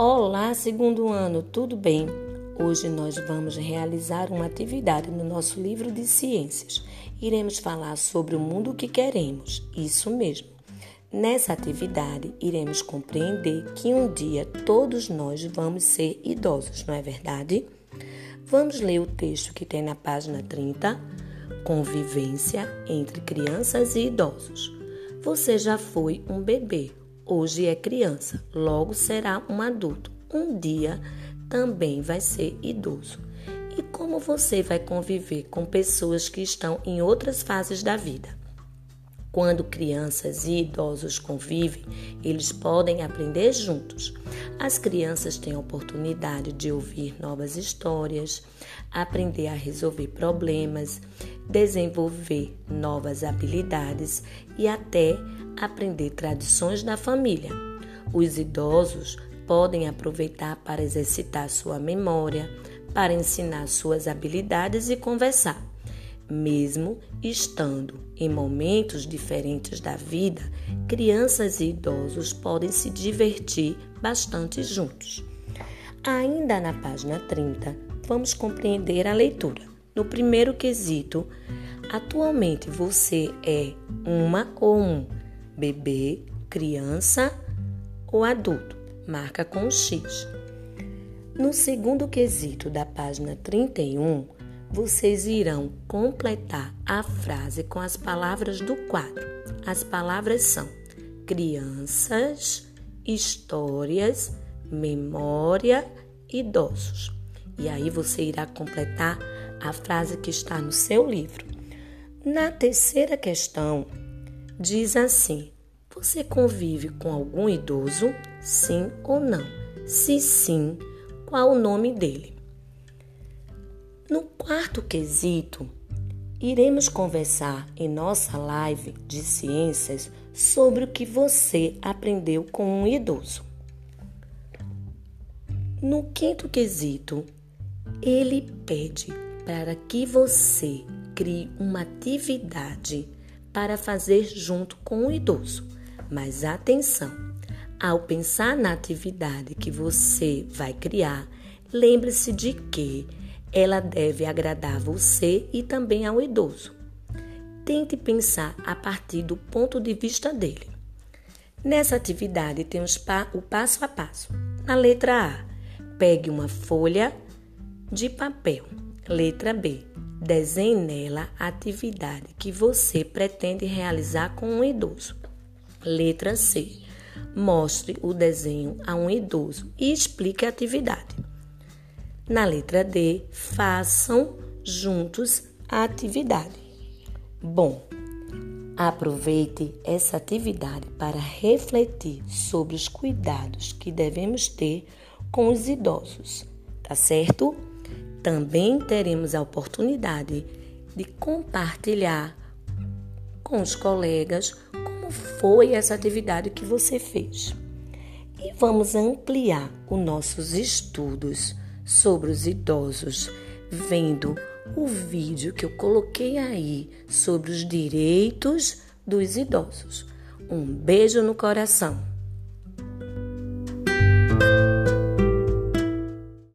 Olá, segundo ano, tudo bem? Hoje nós vamos realizar uma atividade no nosso livro de ciências. Iremos falar sobre o mundo que queremos, isso mesmo. Nessa atividade, iremos compreender que um dia todos nós vamos ser idosos, não é verdade? Vamos ler o texto que tem na página 30, Convivência entre crianças e idosos. Você já foi um bebê, hoje é criança, logo será um adulto. Um dia também vai ser idoso. E como você vai conviver com pessoas que estão em outras fases da vida? Quando crianças e idosos convivem, eles podem aprender juntos. As crianças têm a oportunidade de ouvir novas histórias, aprender a resolver problemas, desenvolver novas habilidades e até aprender tradições da família. Os idosos podem aproveitar para exercitar sua memória, para ensinar suas habilidades e conversar. Mesmo estando em momentos diferentes da vida, crianças e idosos podem se divertir bastante juntos. Ainda na página 30, vamos compreender a leitura. No primeiro quesito, atualmente você é uma ou um bebê, criança ou adulto. Marca com um X. No segundo quesito da página 31, vocês irão completar a frase com as palavras do quadro. As palavras são crianças, histórias, memória, idosos. E aí você irá completar a frase que está no seu livro. Na terceira questão, diz assim: Você convive com algum idoso? Sim ou não? Se sim, qual o nome dele? No quarto quesito, iremos conversar em nossa live de ciências sobre o que você aprendeu com um idoso. No quinto quesito, ele pede para que você crie uma atividade para fazer junto com o idoso. Mas atenção, ao pensar na atividade que você vai criar, lembre-se de que ela deve agradar você e também ao idoso. Tente pensar a partir do ponto de vista dele. Nessa atividade temos o passo a passo. Na letra A, pegue uma folha de papel. Letra B, Desenhe nela a atividade que você pretende realizar com um idoso. Letra C. Mostre o desenho a um idoso e explique a atividade. Na letra D, façam juntos a atividade. Bom, aproveite essa atividade para refletir sobre os cuidados que devemos ter com os idosos, tá certo? também teremos a oportunidade de compartilhar com os colegas como foi essa atividade que você fez. E vamos ampliar os nossos estudos sobre os idosos, vendo o vídeo que eu coloquei aí sobre os direitos dos idosos. Um beijo no coração.